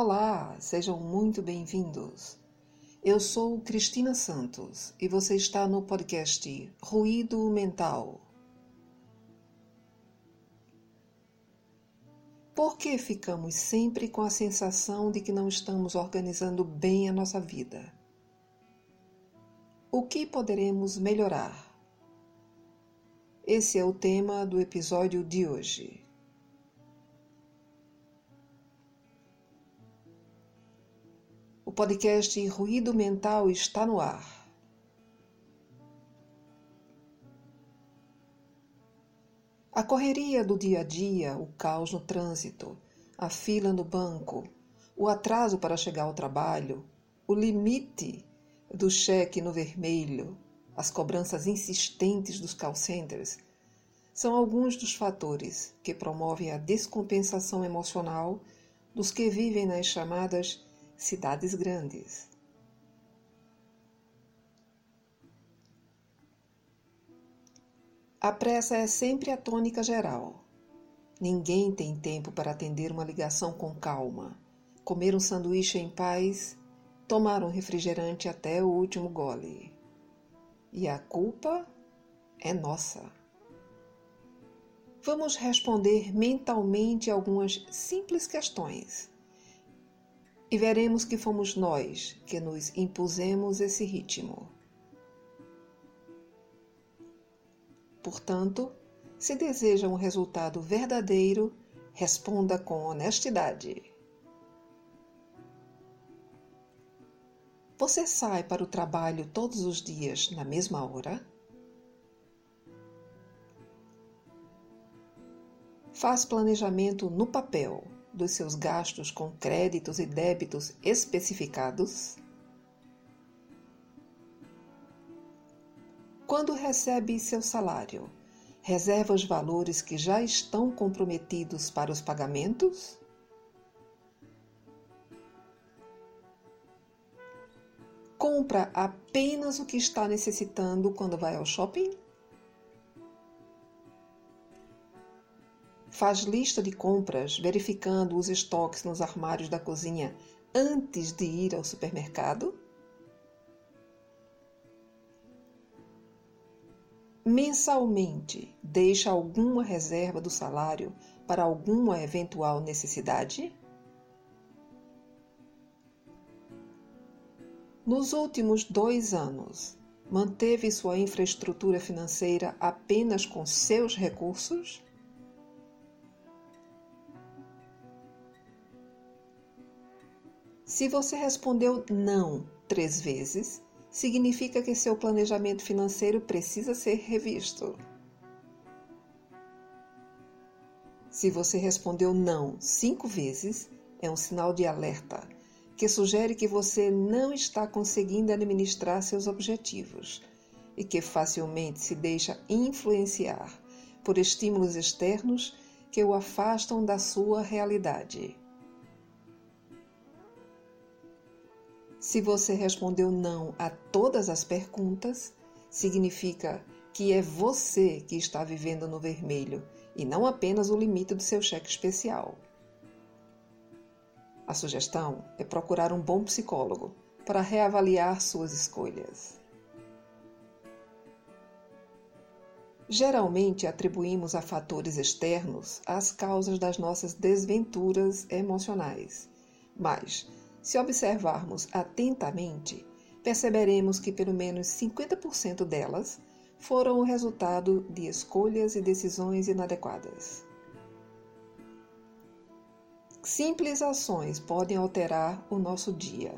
Olá, sejam muito bem-vindos. Eu sou Cristina Santos e você está no podcast Ruído Mental. Por que ficamos sempre com a sensação de que não estamos organizando bem a nossa vida? O que poderemos melhorar? Esse é o tema do episódio de hoje. Podcast Ruído Mental está no ar. A correria do dia a dia, o caos no trânsito, a fila no banco, o atraso para chegar ao trabalho, o limite do cheque no vermelho, as cobranças insistentes dos call centers, são alguns dos fatores que promovem a descompensação emocional dos que vivem nas chamadas cidades grandes. A pressa é sempre a tônica geral. Ninguém tem tempo para atender uma ligação com calma, comer um sanduíche em paz, tomar um refrigerante até o último gole. E a culpa é nossa. Vamos responder mentalmente algumas simples questões. E veremos que fomos nós que nos impusemos esse ritmo. Portanto, se deseja um resultado verdadeiro, responda com honestidade. Você sai para o trabalho todos os dias na mesma hora? Faz planejamento no papel dos seus gastos com créditos e débitos especificados? Quando recebe seu salário, reserva os valores que já estão comprometidos para os pagamentos? compra apenas o que está necessitando quando vai ao shopping? Faz lista de compras verificando os estoques nos armários da cozinha antes de ir ao supermercado? Mensalmente, deixa alguma reserva do salário para alguma eventual necessidade? Nos últimos dois anos, manteve sua infraestrutura financeira apenas com seus recursos? Se você respondeu não três vezes, significa que seu planejamento financeiro precisa ser revisto. Se você respondeu não cinco vezes, é um sinal de alerta que sugere que você não está conseguindo administrar seus objetivos e que facilmente se deixa influenciar por estímulos externos que o afastam da sua realidade. Se você respondeu não a todas as perguntas, significa que é você que está vivendo no vermelho e não apenas o limite do seu cheque especial. A sugestão é procurar um bom psicólogo para reavaliar suas escolhas. Geralmente atribuímos a fatores externos as causas das nossas desventuras emocionais, mas, se observarmos atentamente, perceberemos que pelo menos 50% delas foram o resultado de escolhas e decisões inadequadas. Simples ações podem alterar o nosso dia.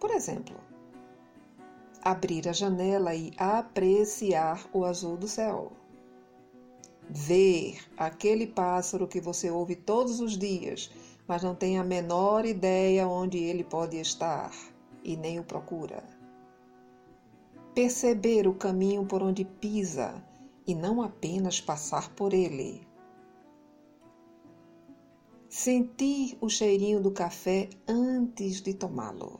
Por exemplo, abrir a janela e apreciar o azul do céu. Ver aquele pássaro que você ouve todos os dias, mas não tem a menor ideia onde ele pode estar e nem o procura. Perceber o caminho por onde pisa e não apenas passar por ele sentir o cheirinho do café antes de tomá-lo.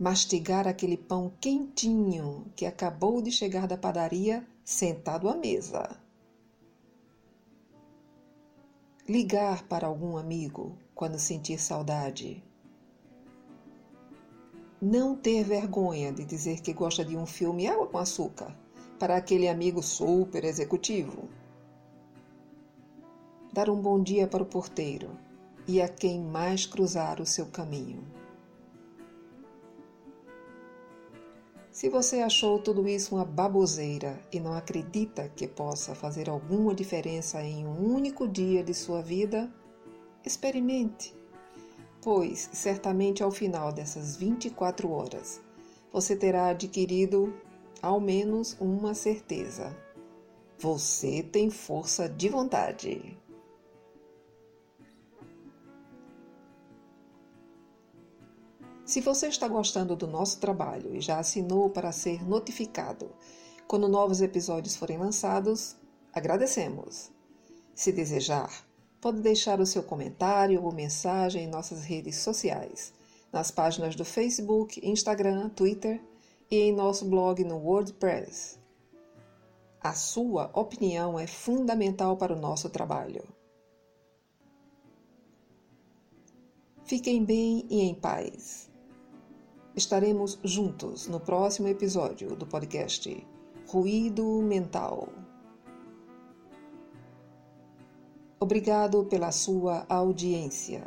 Mastigar aquele pão quentinho que acabou de chegar da padaria sentado à mesa. Ligar para algum amigo quando sentir saudade. Não ter vergonha de dizer que gosta de um filme água com açúcar para aquele amigo super executivo. Dar um bom dia para o porteiro e a quem mais cruzar o seu caminho. Se você achou tudo isso uma baboseira e não acredita que possa fazer alguma diferença em um único dia de sua vida, experimente, pois certamente ao final dessas 24 horas você terá adquirido ao menos uma certeza: você tem força de vontade. Se você está gostando do nosso trabalho e já assinou para ser notificado quando novos episódios forem lançados, agradecemos. Se desejar, pode deixar o seu comentário ou mensagem em nossas redes sociais, nas páginas do Facebook, Instagram, Twitter e em nosso blog no WordPress. A sua opinião é fundamental para o nosso trabalho. Fiquem bem e em paz. Estaremos juntos no próximo episódio do podcast Ruído Mental. Obrigado pela sua audiência.